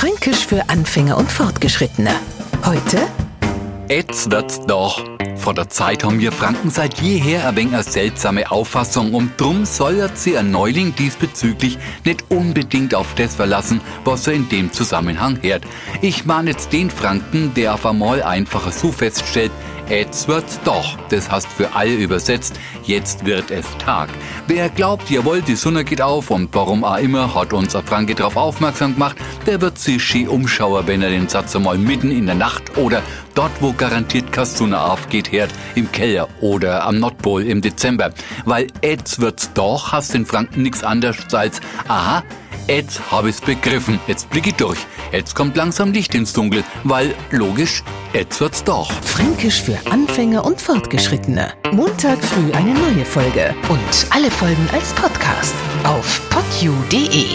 Fränkisch für Anfänger und Fortgeschrittene. Heute? Jetzt wird's doch. Vor der Zeit haben wir Franken seit jeher ein wenig eine seltsame Auffassung und drum sollert sie ein Neuling diesbezüglich nicht unbedingt auf das verlassen, was er in dem Zusammenhang hört. Ich meine jetzt den Franken, der auf einmal einfacher so feststellt, Jetzt wird's doch. Das heißt für alle übersetzt, jetzt wird es Tag. Wer glaubt, jawohl, die Sonne geht auf und warum auch immer, hat unser Franke darauf aufmerksam gemacht, der wird sich ski umschauen, wenn er den Satz einmal mitten in der Nacht oder dort, wo garantiert Sonne aufgeht, hört, im Keller oder am Nordpol im Dezember. Weil jetzt wird's doch, hast den Franken nichts anderes als, aha, Jetzt habe ich's begriffen. Jetzt blicke ich durch. Jetzt kommt langsam Licht ins Dunkel, weil logisch, jetzt wird's doch. Fränkisch für Anfänger und Fortgeschrittene. Montag früh eine neue Folge und alle Folgen als Podcast auf podu.de.